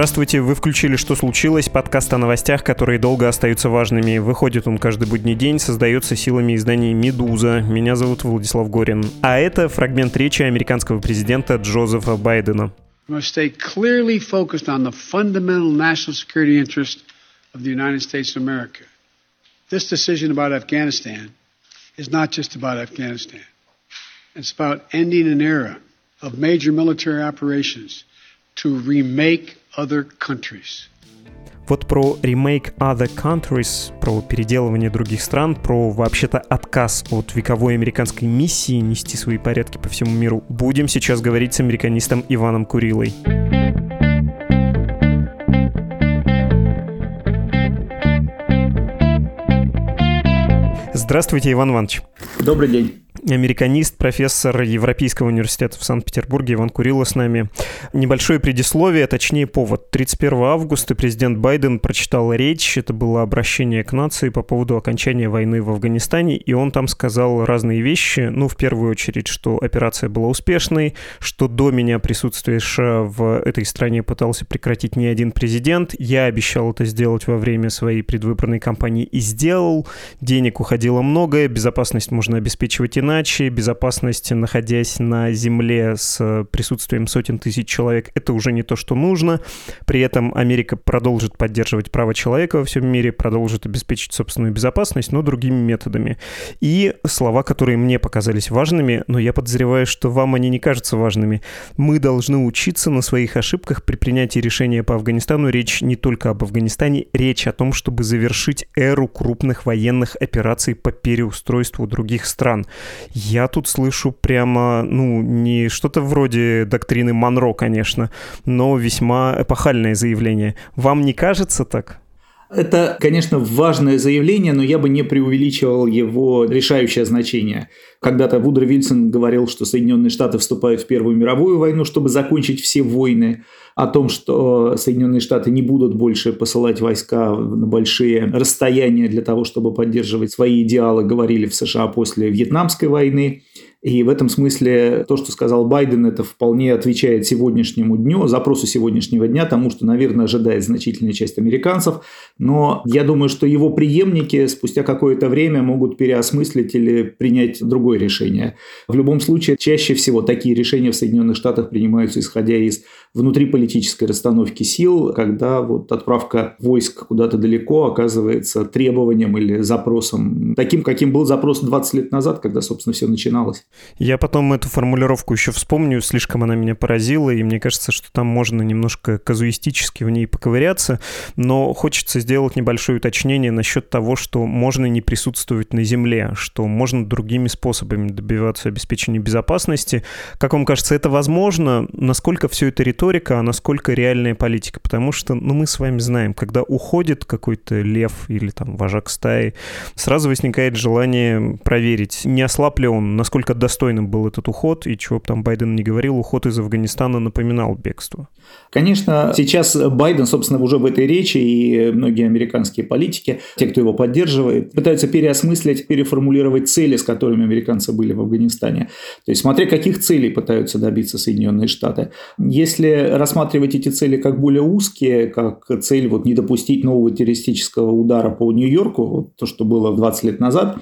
Здравствуйте, вы включили «Что случилось?» подкаст о новостях, которые долго остаются важными. Выходит он каждый будний день, создается силами издания «Медуза». Меня зовут Владислав Горин. А это фрагмент речи американского президента Джозефа Байдена. This decision about Afghanistan is not just about Afghanistan. It's about ending an era of major military operations to remake other countries. Вот про ремейк Other Countries, про переделывание других стран, про вообще-то отказ от вековой американской миссии нести свои порядки по всему миру, будем сейчас говорить с американистом Иваном Курилой. Здравствуйте, Иван Иванович. Добрый день американист, профессор Европейского университета в Санкт-Петербурге Иван Курило с нами. Небольшое предисловие, точнее повод. 31 августа президент Байден прочитал речь, это было обращение к нации по поводу окончания войны в Афганистане, и он там сказал разные вещи. Ну, в первую очередь, что операция была успешной, что до меня присутствие США в этой стране пытался прекратить не один президент. Я обещал это сделать во время своей предвыборной кампании и сделал. Денег уходило многое, безопасность можно обеспечивать иначе иначе безопасность, находясь на земле с присутствием сотен тысяч человек, это уже не то, что нужно. При этом Америка продолжит поддерживать права человека во всем мире, продолжит обеспечить собственную безопасность, но другими методами. И слова, которые мне показались важными, но я подозреваю, что вам они не кажутся важными. Мы должны учиться на своих ошибках при принятии решения по Афганистану. Речь не только об Афганистане, речь о том, чтобы завершить эру крупных военных операций по переустройству других стран. Я тут слышу прямо, ну, не что-то вроде доктрины Монро, конечно, но весьма эпохальное заявление. Вам не кажется так? Это, конечно, важное заявление, но я бы не преувеличивал его решающее значение. Когда-то Вудро Вильсон говорил, что Соединенные Штаты вступают в Первую мировую войну, чтобы закончить все войны, о том, что Соединенные Штаты не будут больше посылать войска на большие расстояния для того, чтобы поддерживать свои идеалы, говорили в США после Вьетнамской войны. И в этом смысле то, что сказал Байден, это вполне отвечает сегодняшнему дню, запросу сегодняшнего дня, тому, что, наверное, ожидает значительная часть американцев. Но я думаю, что его преемники спустя какое-то время могут переосмыслить или принять другое решение. В любом случае, чаще всего такие решения в Соединенных Штатах принимаются исходя из внутриполитической расстановки сил, когда вот отправка войск куда-то далеко оказывается требованием или запросом таким, каким был запрос 20 лет назад, когда, собственно, все начиналось. Я потом эту формулировку еще вспомню, слишком она меня поразила, и мне кажется, что там можно немножко казуистически в ней поковыряться, но хочется сделать небольшое уточнение насчет того, что можно не присутствовать на Земле, что можно другими способами добиваться обеспечения безопасности. Как вам кажется, это возможно? Насколько все это риторика, а насколько реальная политика? Потому что, ну, мы с вами знаем, когда уходит какой-то лев или там вожак стаи, сразу возникает желание проверить, не ослаб ли он, насколько достойным был этот уход, и чего бы там Байден не говорил, уход из Афганистана напоминал бегство. Конечно, сейчас Байден, собственно, уже в этой речи, и многие американские политики, те, кто его поддерживает, пытаются переосмыслить, переформулировать цели, с которыми американцы были в Афганистане. То есть, смотря каких целей пытаются добиться Соединенные Штаты. Если рассматривать эти цели как более узкие, как цель вот не допустить нового террористического удара по Нью-Йорку, то, что было 20 лет назад,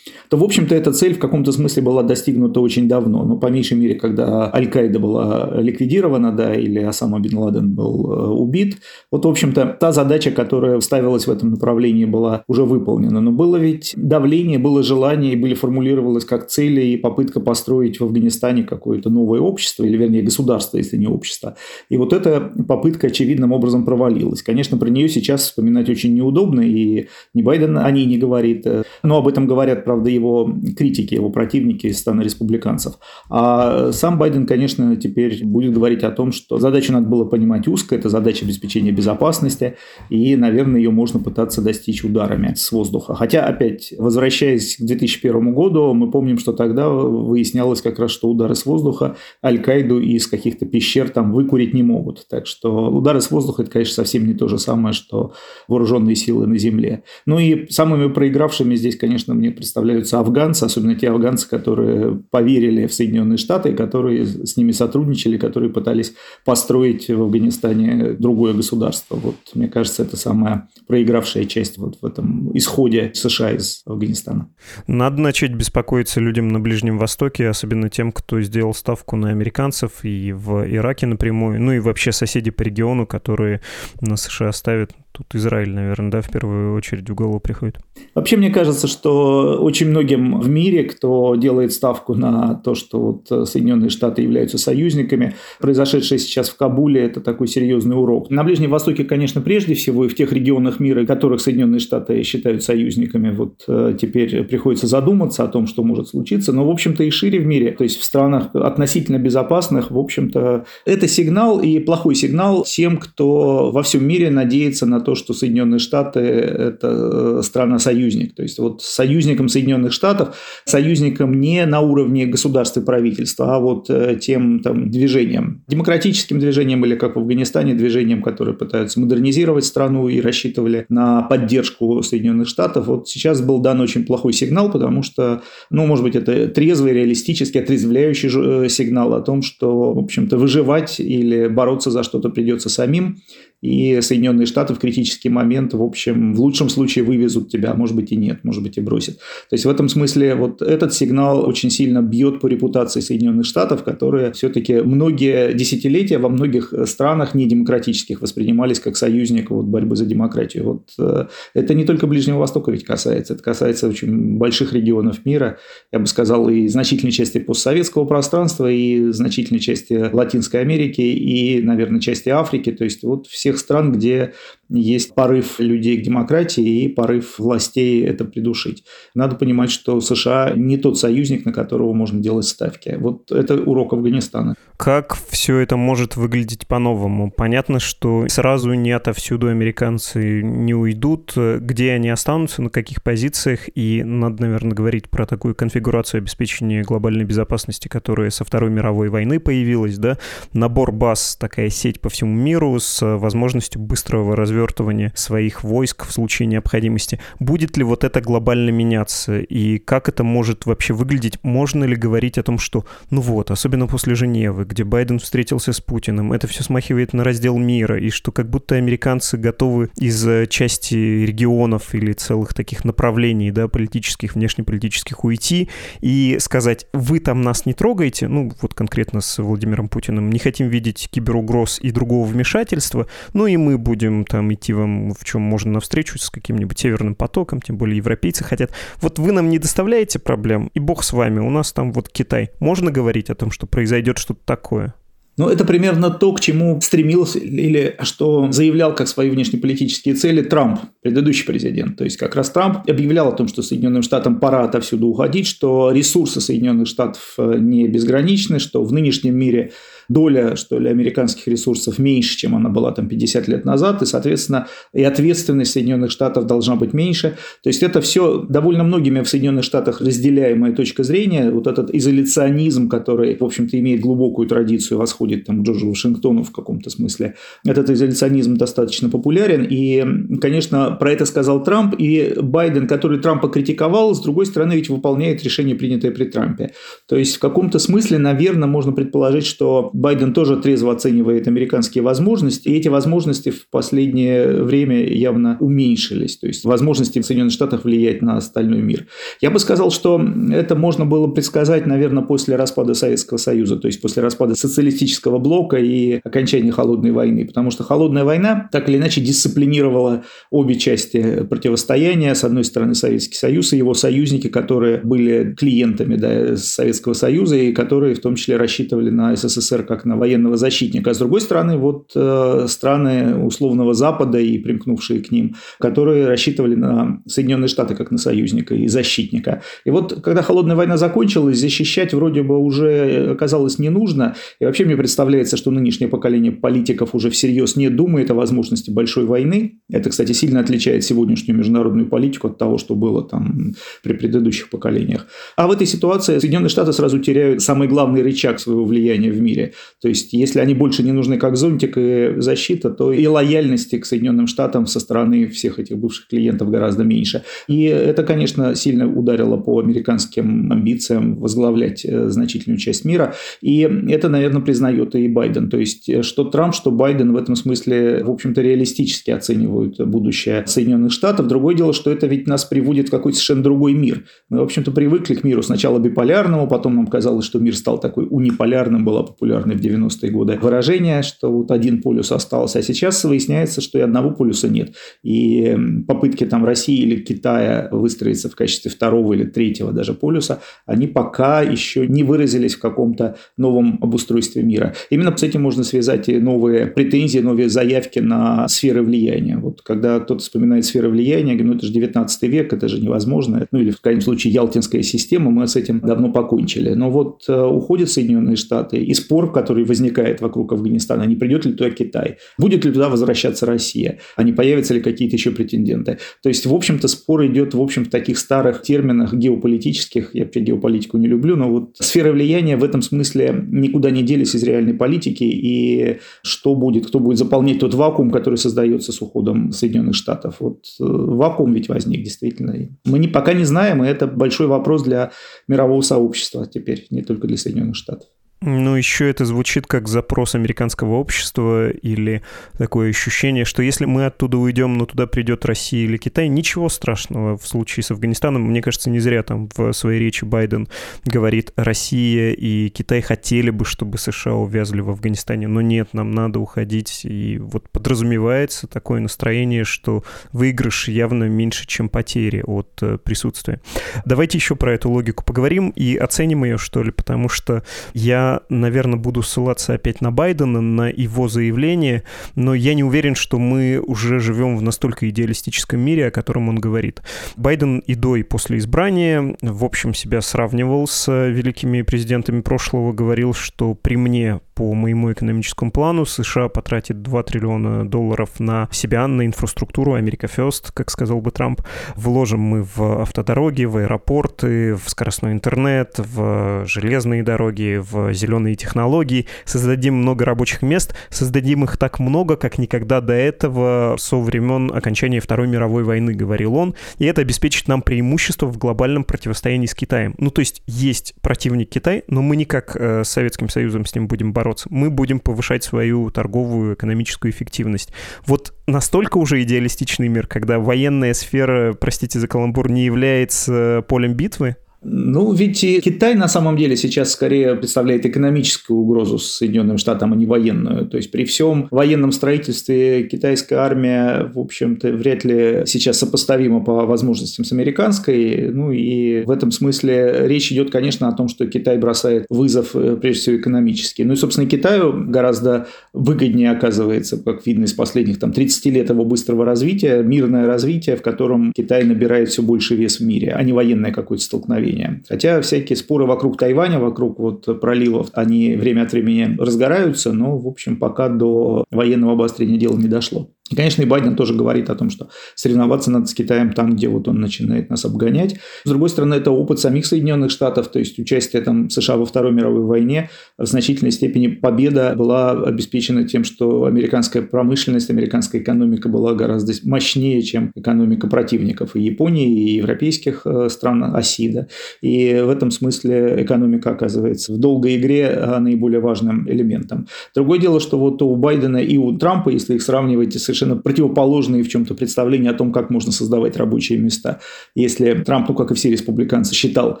то, в общем-то, эта цель в каком-то смысле была достигнута очень давно. Ну, по меньшей мере, когда Аль-Каида была ликвидирована, да, или Осама Бен Ладен был э, убит. Вот, в общем-то, та задача, которая ставилась в этом направлении, была уже выполнена. Но было ведь давление, было желание, и были формулировалось как цели и попытка построить в Афганистане какое-то новое общество, или, вернее, государство, если не общество. И вот эта попытка очевидным образом провалилась. Конечно, про нее сейчас вспоминать очень неудобно, и ни Байден о ней не говорит, э, но об этом говорят, правда, и его критики, его противники из стана республиканцев. А сам Байден, конечно, теперь будет говорить о том, что задачу надо было понимать узко, это задача обеспечения безопасности, и, наверное, ее можно пытаться достичь ударами с воздуха. Хотя, опять, возвращаясь к 2001 году, мы помним, что тогда выяснялось как раз, что удары с воздуха Аль-Каиду из каких-то пещер там выкурить не могут. Так что удары с воздуха – это, конечно, совсем не то же самое, что вооруженные силы на земле. Ну и самыми проигравшими здесь, конечно, мне представляются афганцы, особенно те афганцы, которые поверили в Соединенные Штаты, которые с ними сотрудничали, которые пытались построить в Афганистане другое государство. Вот, мне кажется, это самая проигравшая часть вот в этом исходе США из Афганистана. Надо начать беспокоиться людям на Ближнем Востоке, особенно тем, кто сделал ставку на американцев и в Ираке напрямую, ну и вообще соседи по региону, которые на США ставят Тут Израиль, наверное, да, в первую очередь в голову приходит. Вообще, мне кажется, что очень многим в мире, кто делает ставку на то, что вот Соединенные Штаты являются союзниками, произошедшее сейчас в Кабуле – это такой серьезный урок. На Ближнем Востоке, конечно, прежде всего, и в тех регионах мира, которых Соединенные Штаты считают союзниками, вот э, теперь приходится задуматься о том, что может случиться. Но, в общем-то, и шире в мире, то есть в странах относительно безопасных, в общем-то, это сигнал и плохой сигнал тем, кто во всем мире надеется на то, что Соединенные Штаты – это э, страна-союзник. То есть вот союзником Соединенных Штатов, союзником не на уровне государства и правительства, а вот э, тем там, движением, демократическим движением или, как в Афганистане, движением, которое пытаются модернизировать страну и рассчитывали на поддержку Соединенных Штатов. Вот сейчас был дан очень плохой сигнал, потому что, ну, может быть, это трезвый, реалистический, отрезвляющий э, сигнал о том, что, в общем-то, выживать или бороться за что-то придется самим и Соединенные Штаты в критический момент, в общем, в лучшем случае вывезут тебя, а может быть и нет, может быть и бросят. То есть в этом смысле вот этот сигнал очень сильно бьет по репутации Соединенных Штатов, которые все-таки многие десятилетия во многих странах недемократических воспринимались как союзник вот, борьбы за демократию. Вот, э, это не только Ближнего Востока ведь касается, это касается очень больших регионов мира, я бы сказал, и значительной части постсоветского пространства, и значительной части Латинской Америки, и, наверное, части Африки. То есть вот все тех стран, где есть порыв людей к демократии и порыв властей это придушить. Надо понимать, что США не тот союзник, на которого можно делать ставки. Вот это урок Афганистана. Как все это может выглядеть по-новому? Понятно, что сразу не отовсюду американцы не уйдут. Где они останутся, на каких позициях? И надо, наверное, говорить про такую конфигурацию обеспечения глобальной безопасности, которая со Второй мировой войны появилась, да? Набор баз, такая сеть по всему миру с возможностью быстрого развертывания развертывания своих войск в случае необходимости. Будет ли вот это глобально меняться? И как это может вообще выглядеть? Можно ли говорить о том, что, ну вот, особенно после Женевы, где Байден встретился с Путиным, это все смахивает на раздел мира, и что как будто американцы готовы из э, части регионов или целых таких направлений, да, политических, внешнеполитических уйти и сказать, вы там нас не трогаете, ну вот конкретно с Владимиром Путиным, не хотим видеть киберугроз и другого вмешательства, ну и мы будем там идти вам в чем можно навстречу с каким-нибудь северным потоком, тем более европейцы хотят. Вот вы нам не доставляете проблем, и бог с вами, у нас там вот Китай. Можно говорить о том, что произойдет что-то такое? Ну, это примерно то, к чему стремился или что заявлял как свои внешнеполитические цели Трамп, предыдущий президент. То есть как раз Трамп объявлял о том, что Соединенным Штатам пора отовсюду уходить, что ресурсы Соединенных Штатов э, не безграничны, что в нынешнем мире доля, что ли, американских ресурсов меньше, чем она была там 50 лет назад, и, соответственно, и ответственность Соединенных Штатов должна быть меньше. То есть это все довольно многими в Соединенных Штатах разделяемая точка зрения, вот этот изоляционизм, который, в общем-то, имеет глубокую традицию, восходит там к Джорджу Вашингтону в каком-то смысле. Этот изоляционизм достаточно популярен, и, конечно, про это сказал Трамп, и Байден, который Трампа критиковал, с другой стороны, ведь выполняет решение, принятое при Трампе. То есть в каком-то смысле, наверное, можно предположить, что Байден тоже трезво оценивает американские возможности, и эти возможности в последнее время явно уменьшились. То есть возможности в Соединенных Штатах влиять на остальной мир. Я бы сказал, что это можно было предсказать, наверное, после распада Советского Союза, то есть после распада социалистического блока и окончания холодной войны. Потому что холодная война так или иначе дисциплинировала обе части противостояния. С одной стороны, Советский Союз и его союзники, которые были клиентами да, Советского Союза и которые в том числе рассчитывали на СССР как на военного защитника. А с другой стороны, вот э, страны условного Запада и примкнувшие к ним, которые рассчитывали на Соединенные Штаты как на союзника и защитника. И вот когда холодная война закончилась, защищать вроде бы уже оказалось не нужно. И вообще мне представляется, что нынешнее поколение политиков уже всерьез не думает о возможности большой войны. Это, кстати, сильно отличает сегодняшнюю международную политику от того, что было там при предыдущих поколениях. А в этой ситуации Соединенные Штаты сразу теряют самый главный рычаг своего влияния в мире. То есть, если они больше не нужны как зонтик и защита, то и лояльности к Соединенным Штатам со стороны всех этих бывших клиентов гораздо меньше. И это, конечно, сильно ударило по американским амбициям возглавлять э, значительную часть мира. И это, наверное, признает и Байден. То есть, э, что Трамп, что Байден в этом смысле, в общем-то, реалистически оценивают будущее Соединенных Штатов. Другое дело, что это ведь нас приводит в какой-то совершенно другой мир. Мы, в общем-то, привыкли к миру сначала биполярному, потом нам казалось, что мир стал такой униполярным, была популярной в 90-е годы выражение, что вот один полюс остался, а сейчас выясняется, что и одного полюса нет. И попытки там России или Китая выстроиться в качестве второго или третьего даже полюса, они пока еще не выразились в каком-то новом обустройстве мира. Именно с этим можно связать и новые претензии, новые заявки на сферы влияния. Вот когда кто-то вспоминает сферы влияния, говорит, ну это же 19 век, это же невозможно. Ну или в крайнем случае Ялтинская система, мы с этим давно покончили. Но вот э, уходят Соединенные Штаты, и спор, который возникает вокруг Афганистана, не придет ли туда Китай, будет ли туда возвращаться Россия, а не появятся ли какие-то еще претенденты. То есть, в общем-то, спор идет, в общем, в таких старых терминах геополитических, я вообще геополитику не люблю, но вот сферы влияния в этом смысле никуда не делись из реальной политики, и что будет, кто будет заполнять тот вакуум, который создается с уходом Соединенных Штатов. Вот э, вакуум ведь возник действительно. Мы не, пока не знаем, и это большой вопрос для мирового сообщества теперь, не только для Соединенных Штатов. Ну, еще это звучит как запрос американского общества или такое ощущение, что если мы оттуда уйдем, но туда придет Россия или Китай, ничего страшного в случае с Афганистаном. Мне кажется, не зря там в своей речи Байден говорит, Россия и Китай хотели бы, чтобы США увязли в Афганистане, но нет, нам надо уходить. И вот подразумевается такое настроение, что выигрыш явно меньше, чем потери от э, присутствия. Давайте еще про эту логику поговорим и оценим ее, что ли, потому что я наверное, буду ссылаться опять на Байдена, на его заявление, но я не уверен, что мы уже живем в настолько идеалистическом мире, о котором он говорит. Байден и до, и после избрания, в общем, себя сравнивал с великими президентами прошлого, говорил, что при мне по моему экономическому плану США потратит 2 триллиона долларов на себя, на инфраструктуру, Америка First, как сказал бы Трамп. Вложим мы в автодороги, в аэропорты, в скоростной интернет, в железные дороги, в зеленые технологии, создадим много рабочих мест, создадим их так много, как никогда до этого со времен окончания Второй мировой войны, говорил он, и это обеспечит нам преимущество в глобальном противостоянии с Китаем. Ну, то есть есть противник Китай, но мы никак э, с Советским Союзом с ним будем бороться. Мы будем повышать свою торговую, экономическую эффективность. Вот настолько уже идеалистичный мир, когда военная сфера, простите за каламбур, не является полем битвы, ну, ведь Китай на самом деле сейчас скорее представляет экономическую угрозу Соединенным Штатам, а не военную. То есть при всем военном строительстве китайская армия, в общем-то, вряд ли сейчас сопоставима по возможностям с американской. Ну и в этом смысле речь идет, конечно, о том, что Китай бросает вызов э, прежде всего экономический. Ну и, собственно, Китаю гораздо выгоднее оказывается, как видно из последних там, 30 лет его быстрого развития, мирное развитие, в котором Китай набирает все больше вес в мире, а не военное какое-то столкновение зрения. Хотя всякие споры вокруг Тайваня, вокруг вот проливов, они время от времени разгораются, но, в общем, пока до военного обострения дела не дошло. И, конечно, и Байден тоже говорит о том, что соревноваться надо с Китаем там, где вот он начинает нас обгонять. С другой стороны, это опыт самих Соединенных Штатов, то есть участие там США во Второй мировой войне в значительной степени победа была обеспечена тем, что американская промышленность, американская экономика была гораздо мощнее, чем экономика противников и Японии, и европейских э, стран оси. Да. И в этом смысле экономика оказывается в долгой игре а, наиболее важным элементом. Другое дело, что вот у Байдена и у Трампа, если их сравнивать с США, совершенно противоположные в чем-то представления о том, как можно создавать рабочие места. Если Трамп, ну как и все республиканцы, считал,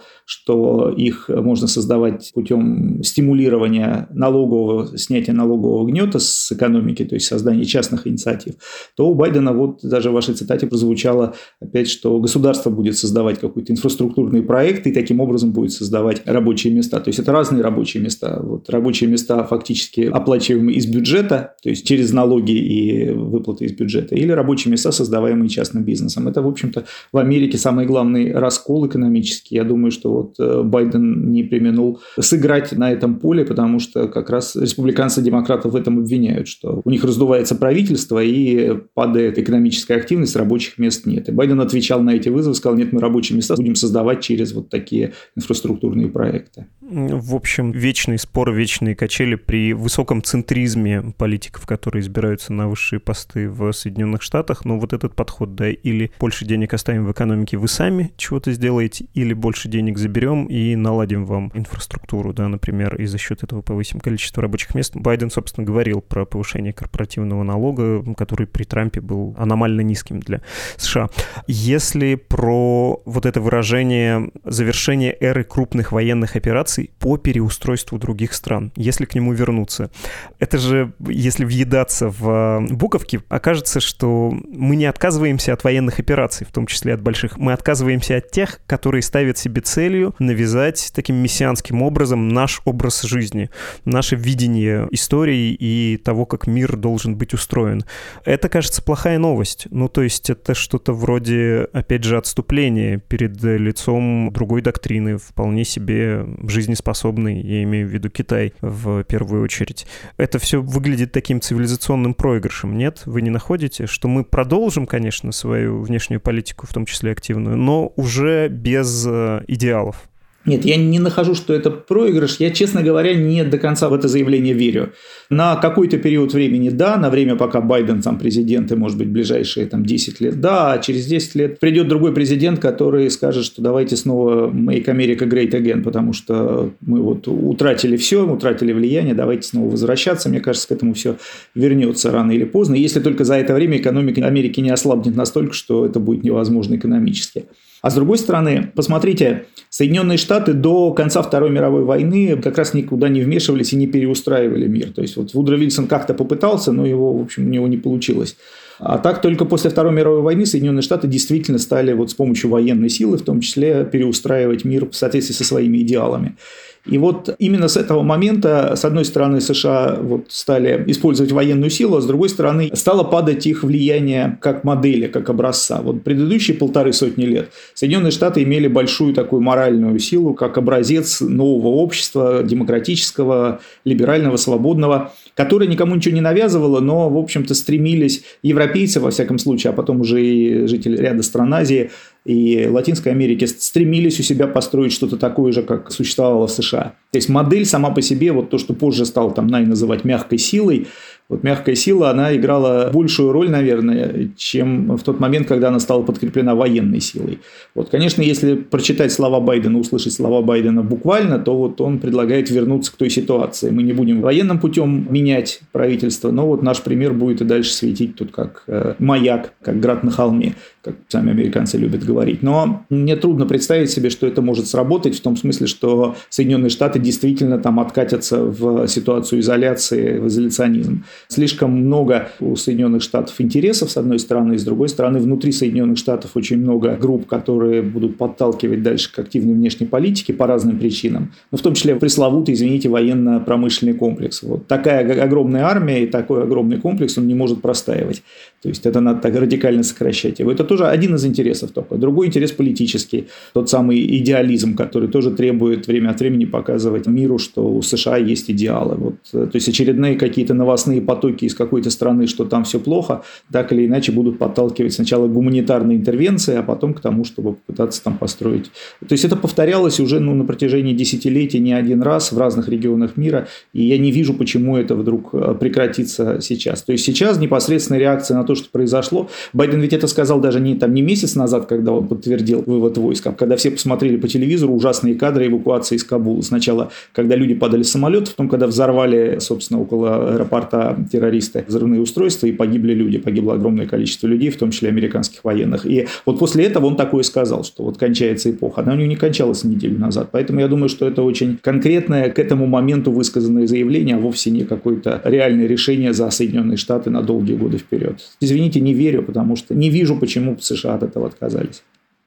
что их можно создавать путем стимулирования налогового, снятия налогового гнета с экономики, то есть создания частных инициатив, то у Байдена вот даже в вашей цитате прозвучало опять, что государство будет создавать какой-то инфраструктурный проект и таким образом будет создавать рабочие места. То есть это разные рабочие места. Вот рабочие места фактически оплачиваемые из бюджета, то есть через налоги и выплаты из бюджета, или рабочие места, создаваемые частным бизнесом. Это, в общем-то, в Америке самый главный раскол экономический. Я думаю, что вот э, Байден не применил сыграть на этом поле, потому что как раз республиканцы демократов в этом обвиняют, что у них раздувается правительство и падает экономическая активность, рабочих мест нет. И Байден отвечал на эти вызовы, сказал, нет, мы рабочие места будем создавать через вот такие инфраструктурные проекты. В общем, вечный спор, вечные качели при высоком центризме политиков, которые избираются на высшие посты в Соединенных Штатах. Но вот этот подход, да, или больше денег оставим в экономике, вы сами чего-то сделаете, или больше денег заберем и наладим вам инфраструктуру, да, например, и за счет этого повысим количество рабочих мест. Байден, собственно, говорил про повышение корпоративного налога, который при Трампе был аномально низким для США. Если про вот это выражение завершения эры крупных военных операций по переустройству других стран, если к нему вернуться, это же, если въедаться в буковки, окажется, что мы не отказываемся от военных операций, в том числе от больших. Мы отказываемся от тех, которые ставят себе целью навязать таким мессианским образом наш образ жизни, наше видение истории и того, как мир должен быть устроен. Это, кажется, плохая новость. Ну, то есть это что-то вроде, опять же, отступления перед лицом другой доктрины, вполне себе жизнеспособной, я имею в виду Китай в первую очередь. Это все выглядит таким цивилизационным проигрышем, нет? Вы не находите, что мы продолжим, конечно, свою внешнюю политику, в том числе активную, но уже без э, идеалов? Нет, я не нахожу, что это проигрыш. Я, честно говоря, не до конца в это заявление верю. На какой-то период времени – да, на время, пока Байден сам президент, и, может быть, ближайшие там, 10 лет – да, а через 10 лет придет другой президент, который скажет, что давайте снова make America great again, потому что мы вот утратили все, утратили влияние, давайте снова возвращаться. Мне кажется, к этому все вернется рано или поздно, если только за это время экономика Америки не ослабнет настолько, что это будет невозможно экономически. А с другой стороны, посмотрите, Соединенные Штаты до конца Второй мировой войны как раз никуда не вмешивались и не переустраивали мир. То есть вот Вудро Вильсон как-то попытался, но его, в общем, у него не получилось. А так только после Второй мировой войны Соединенные Штаты действительно стали вот с помощью военной силы, в том числе, переустраивать мир в соответствии со своими идеалами. И вот именно с этого момента, с одной стороны, США вот стали использовать военную силу, а с другой стороны, стало падать их влияние как модели, как образца. Вот предыдущие полторы сотни лет Соединенные Штаты имели большую такую моральную силу, как образец нового общества, демократического, либерального, свободного, которое никому ничего не навязывало, но, в общем-то, стремились европейцы, во всяком случае, а потом уже и жители ряда стран Азии, и Латинской Америки стремились у себя построить что-то такое же, как существовало в США. То есть модель сама по себе, вот то, что позже стал там Най называть мягкой силой, вот мягкая сила, она играла большую роль, наверное, чем в тот момент, когда она стала подкреплена военной силой. Вот, конечно, если прочитать слова Байдена, услышать слова Байдена буквально, то вот он предлагает вернуться к той ситуации. Мы не будем военным путем менять правительство, но вот наш пример будет и дальше светить тут как э, маяк, как град на холме, как сами американцы любят говорить. Но мне трудно представить себе, что это может сработать в том смысле, что Соединенные Штаты действительно там откатятся в ситуацию изоляции, в изоляционизм слишком много у Соединенных Штатов интересов, с одной стороны, и с другой стороны, внутри Соединенных Штатов очень много групп, которые будут подталкивать дальше к активной внешней политике по разным причинам, ну, в том числе пресловутый, извините, военно-промышленный комплекс. Вот такая огромная армия и такой огромный комплекс, он не может простаивать. То есть это надо так радикально сокращать его. Это тоже один из интересов только. Другой интерес политический, тот самый идеализм, который тоже требует время от времени показывать миру, что у США есть идеалы. Вот, то есть очередные какие-то новостные потоки из какой-то страны, что там все плохо, так или иначе будут подталкивать сначала к гуманитарной интервенции, а потом к тому, чтобы попытаться там построить. То есть это повторялось уже ну, на протяжении десятилетий не один раз в разных регионах мира, и я не вижу, почему это вдруг э, прекратится сейчас. То есть сейчас непосредственная реакция на то, что произошло, Байден ведь это сказал даже не, там, не месяц назад, когда он подтвердил вывод войск, а когда все посмотрели по телевизору ужасные кадры эвакуации из Кабула. Сначала было, когда люди падали с самолетов, потом, когда взорвали, собственно, около аэропорта террористы взрывные устройства, и погибли люди, погибло огромное количество людей, в том числе американских военных. И вот после этого он такое сказал, что вот кончается эпоха. Она у него не кончалась неделю назад. Поэтому я думаю, что это очень конкретное к этому моменту высказанное заявление, а вовсе не какое-то реальное решение за Соединенные Штаты на долгие годы вперед. Извините, не верю, потому что не вижу, почему США от этого отказались.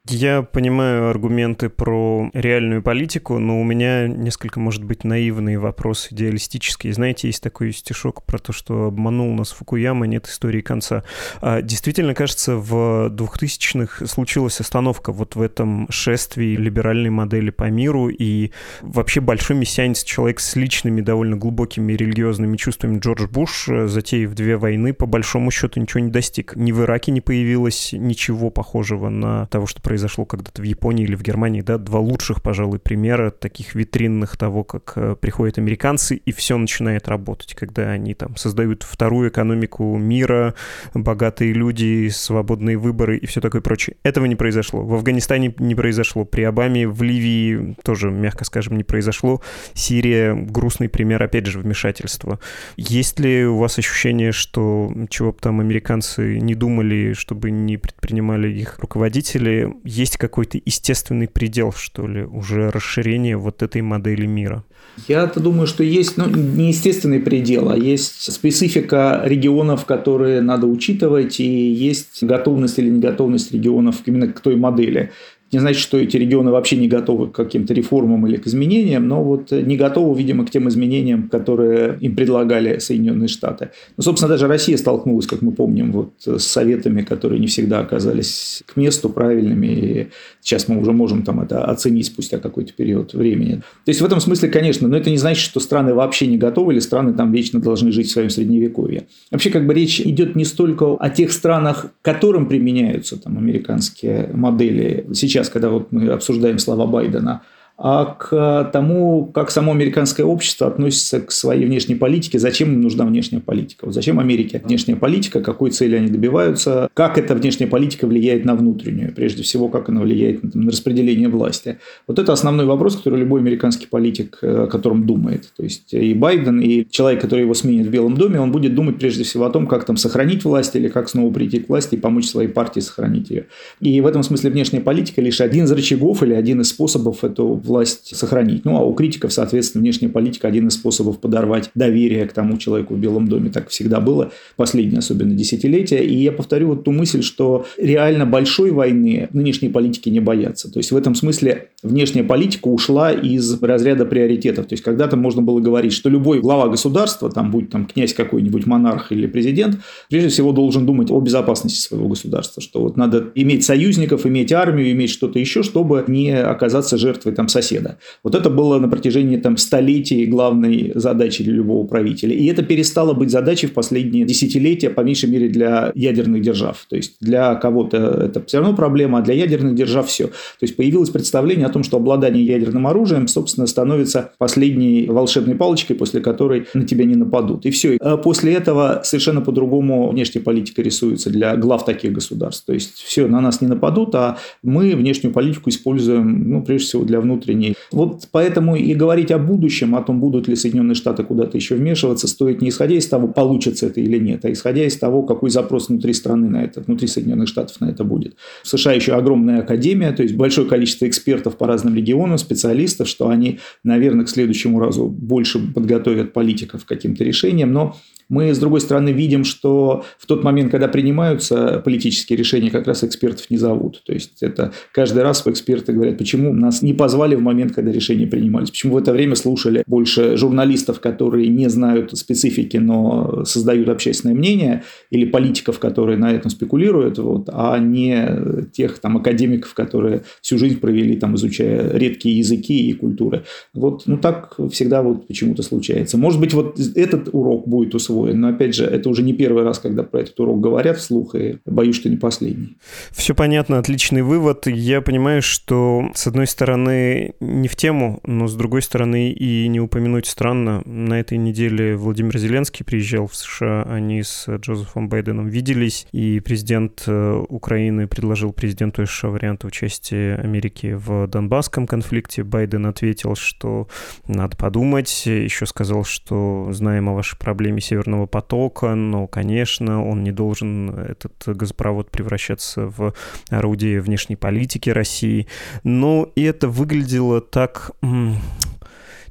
Я понимаю аргументы про реальную политику, но у меня несколько, может быть, наивный вопрос идеалистический. Знаете, есть такой стишок про то, что обманул нас Фукуяма, нет истории конца. А действительно, кажется, в 2000-х случилась остановка вот в этом шествии либеральной модели по миру, и вообще большой мессианец, человек с личными довольно глубокими религиозными чувствами Джордж Буш, затеяв две войны, по большому счету ничего не достиг. Ни в Ираке не появилось ничего похожего на того, что происходит произошло когда-то в Японии или в Германии, да, два лучших, пожалуй, примера таких витринных того, как э, приходят американцы, и все начинает работать, когда они там создают вторую экономику мира, богатые люди, свободные выборы и все такое прочее. Этого не произошло. В Афганистане не произошло, при Обаме в Ливии тоже, мягко скажем, не произошло. Сирия — грустный пример, опять же, вмешательства. Есть ли у вас ощущение, что чего бы там американцы не думали, чтобы не предпринимали их руководители, есть какой-то естественный предел, что ли, уже расширение вот этой модели мира? Я-то думаю, что есть ну, не естественный предел, а есть специфика регионов, которые надо учитывать, и есть готовность или неготовность регионов именно к той модели не значит, что эти регионы вообще не готовы к каким-то реформам или к изменениям, но вот не готовы, видимо, к тем изменениям, которые им предлагали Соединенные Штаты. Ну, собственно, даже Россия столкнулась, как мы помним, вот с советами, которые не всегда оказались к месту правильными, и сейчас мы уже можем там это оценить спустя какой-то период времени. То есть в этом смысле, конечно, но это не значит, что страны вообще не готовы, или страны там вечно должны жить в своем средневековье. Вообще, как бы речь идет не столько о тех странах, которым применяются там американские модели сейчас, сейчас, когда вот мы обсуждаем слова Байдена – а к тому, как само американское общество относится к своей внешней политике, зачем им нужна внешняя политика. Вот зачем Америке внешняя политика, какой цели они добиваются, как эта внешняя политика влияет на внутреннюю, прежде всего, как она влияет на, там, на распределение власти. Вот это основной вопрос, который любой американский политик э, о котором думает. То есть и Байден, и человек, который его сменит в Белом доме, он будет думать прежде всего о том, как там сохранить власть или как снова прийти к власти и помочь своей партии сохранить ее. И в этом смысле внешняя политика лишь один из рычагов или один из способов эту власть сохранить. Ну, а у критиков, соответственно, внешняя политика один из способов подорвать доверие к тому человеку в Белом доме. Так всегда было, последние особенно десятилетия. И я повторю вот ту мысль, что реально большой войны нынешние политики не боятся. То есть, в этом смысле внешняя политика ушла из разряда приоритетов. То есть, когда-то можно было говорить, что любой глава государства, там будь там князь какой-нибудь, монарх или президент, прежде всего должен думать о безопасности своего государства, что вот надо иметь союзников, иметь армию, иметь что-то еще, чтобы не оказаться жертвой там соседа. Вот это было на протяжении там, столетий главной задачей для любого правителя. И это перестало быть задачей в последние десятилетия, по меньшей мере, для ядерных держав. То есть для кого-то это все равно проблема, а для ядерных держав все. То есть появилось представление о том, что обладание ядерным оружием, собственно, становится последней волшебной палочкой, после которой на тебя не нападут. И все. А после этого совершенно по-другому внешняя политика рисуется для глав таких государств. То есть все, на нас не нападут, а мы внешнюю политику используем, ну, прежде всего, для внутренней вот поэтому и говорить о будущем, о том, будут ли Соединенные Штаты куда-то еще вмешиваться, стоит не исходя из того, получится это или нет, а исходя из того, какой запрос внутри страны на это, внутри Соединенных Штатов на это будет. В США еще огромная академия, то есть большое количество экспертов по разным регионам, специалистов, что они, наверное, к следующему разу больше подготовят политиков к каким-то решениям, но мы, с другой стороны, видим, что в тот момент, когда принимаются политические решения, как раз экспертов не зовут. То есть это каждый раз эксперты говорят, почему нас не позвали в момент, когда решения принимались, почему в это время слушали больше журналистов, которые не знают специфики, но создают общественное мнение, или политиков, которые на этом спекулируют, вот, а не тех там, академиков, которые всю жизнь провели, там, изучая редкие языки и культуры. Вот, ну так всегда вот почему-то случается. Может быть, вот этот урок будет усвоен усвоен. Но опять же, это уже не первый раз, когда про этот урок говорят вслух, и боюсь, что не последний. Все понятно, отличный вывод. Я понимаю, что, с одной стороны, не в тему, но с другой стороны и не упомянуть странно. На этой неделе Владимир Зеленский приезжал в США, они с Джозефом Байденом виделись, и президент э, Украины предложил президенту США вариант участия Америки в Донбасском конфликте. Байден ответил, что надо подумать, еще сказал, что знаем о вашей проблеме Северного потока, но, конечно, он не должен этот газопровод превращаться в орудие внешней политики России. Но и это выглядело так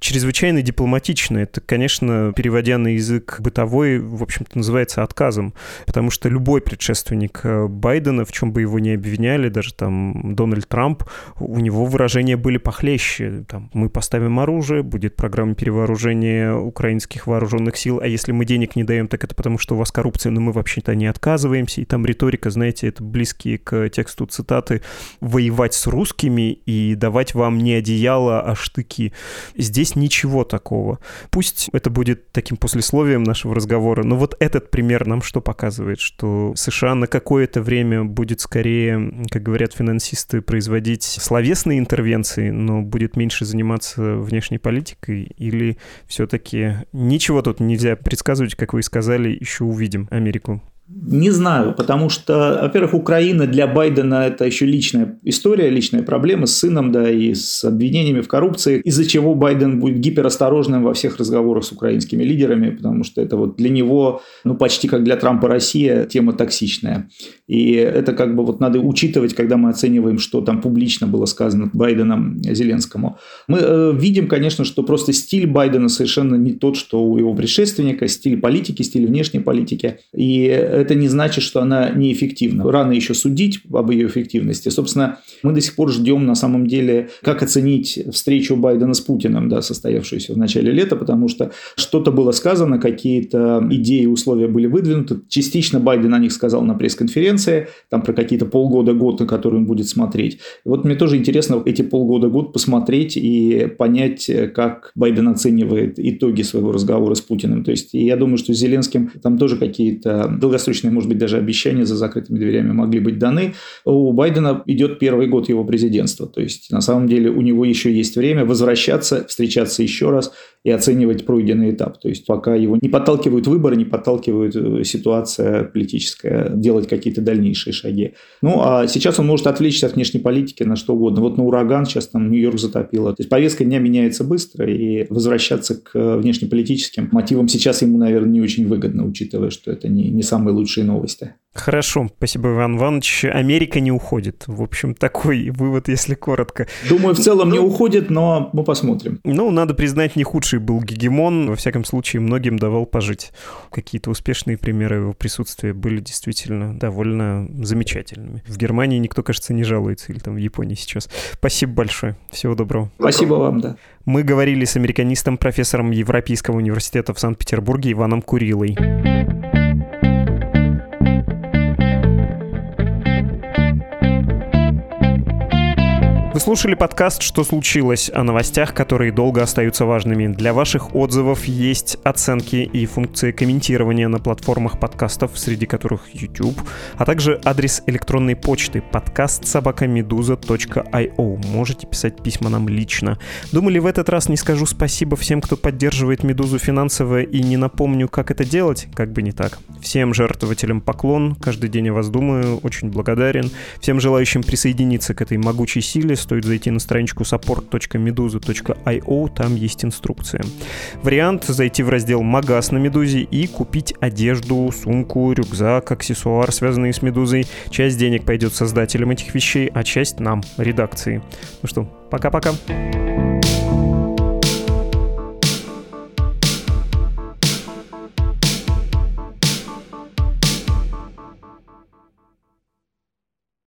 чрезвычайно дипломатично. Это, конечно, переводя на язык бытовой, в общем-то, называется отказом, потому что любой предшественник э, Байдена, в чем бы его ни обвиняли, даже там Дональд Трамп, у него выражения были похлеще. Там, мы поставим оружие, будет программа перевооружения украинских вооруженных сил, а если мы денег не даем, так это потому, что у вас коррупция, но мы вообще-то не отказываемся. И там риторика, знаете, это близкие к тексту цитаты «воевать с русскими и давать вам не одеяло, а штыки». Здесь здесь ничего такого. Пусть это будет таким послесловием нашего разговора, но вот этот пример нам что показывает? Что США на какое-то время будет скорее, как говорят финансисты, производить словесные интервенции, но будет меньше заниматься внешней политикой? Или все-таки ничего тут нельзя предсказывать, как вы и сказали, еще увидим Америку не знаю, потому что, во-первых, Украина для Байдена это еще личная история, личная проблема с сыном, да, и с обвинениями в коррупции, из-за чего Байден будет гиперосторожным во всех разговорах с украинскими лидерами, потому что это вот для него, ну, почти как для Трампа Россия, тема токсичная. И это как бы вот надо учитывать, когда мы оцениваем, что там публично было сказано Байденом Зеленскому. Мы э, видим, конечно, что просто стиль Байдена совершенно не тот, что у его предшественника, стиль политики, стиль внешней политики. И это не значит, что она неэффективна. Рано еще судить об ее эффективности. Собственно, мы до сих пор ждем на самом деле, как оценить встречу Байдена с Путиным, да, состоявшуюся в начале лета, потому что что-то было сказано, какие-то идеи условия были выдвинуты. Частично Байден о них сказал на пресс-конференции, там про какие-то полгода-год, на которые он будет смотреть. И вот мне тоже интересно эти полгода-год посмотреть и понять, как Байден оценивает итоги своего разговора с Путиным. То есть я думаю, что с Зеленским там тоже какие-то долгосрочные долгосрочные, может быть, даже обещания за закрытыми дверями могли быть даны. У Байдена идет первый год его президентства. То есть, на самом деле, у него еще есть время возвращаться, встречаться еще раз и оценивать пройденный этап. То есть, пока его не подталкивают выборы, не подталкивает э, ситуация политическая, делать какие-то дальнейшие шаги. Ну, а сейчас он может отвлечься от внешней политики на что угодно. Вот на ураган сейчас там Нью-Йорк затопило. То есть, повестка дня меняется быстро, и возвращаться к внешнеполитическим мотивам сейчас ему, наверное, не очень выгодно, учитывая, что это не, не самые лучшие новости. Хорошо, спасибо, Иван Иванович. Америка не уходит. В общем, такой вывод, если коротко. Думаю, в целом не уходит, но мы посмотрим. Ну, надо признать, не худший был гегемон. Во всяком случае, многим давал пожить. Какие-то успешные примеры его присутствия были действительно довольно замечательными. В Германии никто, кажется, не жалуется, или там в Японии сейчас. Спасибо большое. Всего доброго. Спасибо вам, да. Мы говорили с американистом, профессором Европейского университета в Санкт-Петербурге Иваном Курилой. Слушали подкаст «Что случилось?» о новостях, которые долго остаются важными. Для ваших отзывов есть оценки и функции комментирования на платформах подкастов, среди которых YouTube, а также адрес электронной почты подкаст собакамедуза.io. Можете писать письма нам лично. Думали, в этот раз не скажу спасибо всем, кто поддерживает Медузу финансово и не напомню, как это делать? Как бы не так. Всем жертвователям поклон, каждый день о вас думаю, очень благодарен. Всем желающим присоединиться к этой могучей силе стоит зайти на страничку support.meduza.io, там есть инструкция. Вариант зайти в раздел «Магаз» на Медузе и купить одежду, сумку, рюкзак, аксессуар, связанные с Медузой. Часть денег пойдет создателям этих вещей, а часть нам, редакции. Ну что, пока-пока.